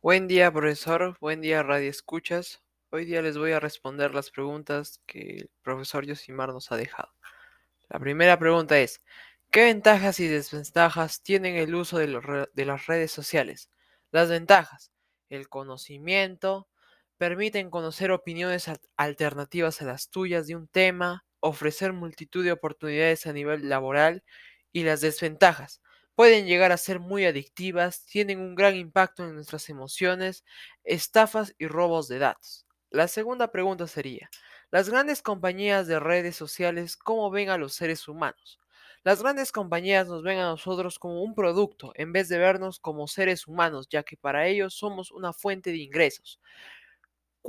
Buen día, profesor. Buen día, Radio Escuchas. Hoy día les voy a responder las preguntas que el profesor Yosimar nos ha dejado. La primera pregunta es, ¿qué ventajas y desventajas tienen el uso de, de las redes sociales? Las ventajas, el conocimiento, permiten conocer opiniones al- alternativas a las tuyas de un tema, ofrecer multitud de oportunidades a nivel laboral y las desventajas. Pueden llegar a ser muy adictivas, tienen un gran impacto en nuestras emociones, estafas y robos de datos. La segunda pregunta sería, las grandes compañías de redes sociales, ¿cómo ven a los seres humanos? Las grandes compañías nos ven a nosotros como un producto en vez de vernos como seres humanos, ya que para ellos somos una fuente de ingresos.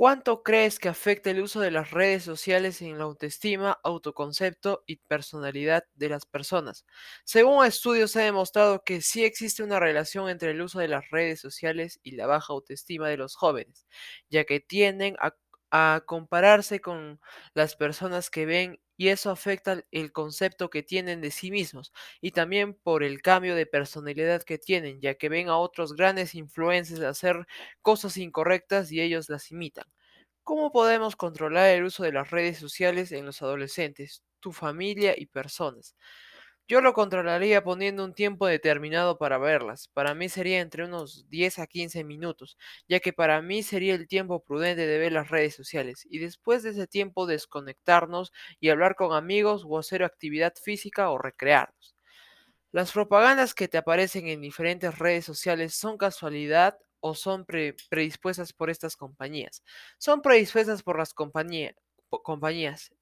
¿Cuánto crees que afecta el uso de las redes sociales en la autoestima, autoconcepto y personalidad de las personas? Según estudios se ha demostrado que sí existe una relación entre el uso de las redes sociales y la baja autoestima de los jóvenes, ya que tienden a, a compararse con las personas que ven y eso afecta el concepto que tienen de sí mismos y también por el cambio de personalidad que tienen, ya que ven a otros grandes influencers hacer cosas incorrectas y ellos las imitan. ¿Cómo podemos controlar el uso de las redes sociales en los adolescentes, tu familia y personas? Yo lo controlaría poniendo un tiempo determinado para verlas. Para mí sería entre unos 10 a 15 minutos, ya que para mí sería el tiempo prudente de ver las redes sociales y después de ese tiempo desconectarnos y hablar con amigos o hacer actividad física o recrearnos. ¿Las propagandas que te aparecen en diferentes redes sociales son casualidad o son pre- predispuestas por estas compañías? Son predispuestas por las compañías,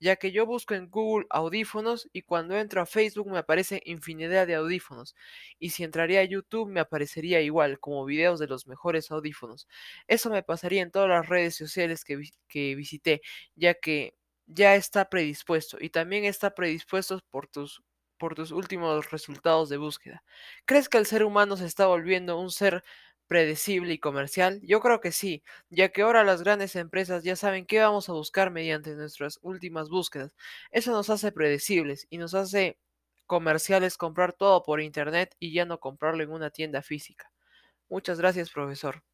ya que yo busco en Google audífonos y cuando entro a Facebook me aparece infinidad de audífonos. Y si entraría a YouTube me aparecería igual, como videos de los mejores audífonos. Eso me pasaría en todas las redes sociales que, que visité, ya que ya está predispuesto y también está predispuesto por tus por tus últimos resultados de búsqueda. ¿Crees que el ser humano se está volviendo un ser predecible y comercial? Yo creo que sí, ya que ahora las grandes empresas ya saben qué vamos a buscar mediante nuestras últimas búsquedas. Eso nos hace predecibles y nos hace comerciales comprar todo por internet y ya no comprarlo en una tienda física. Muchas gracias, profesor.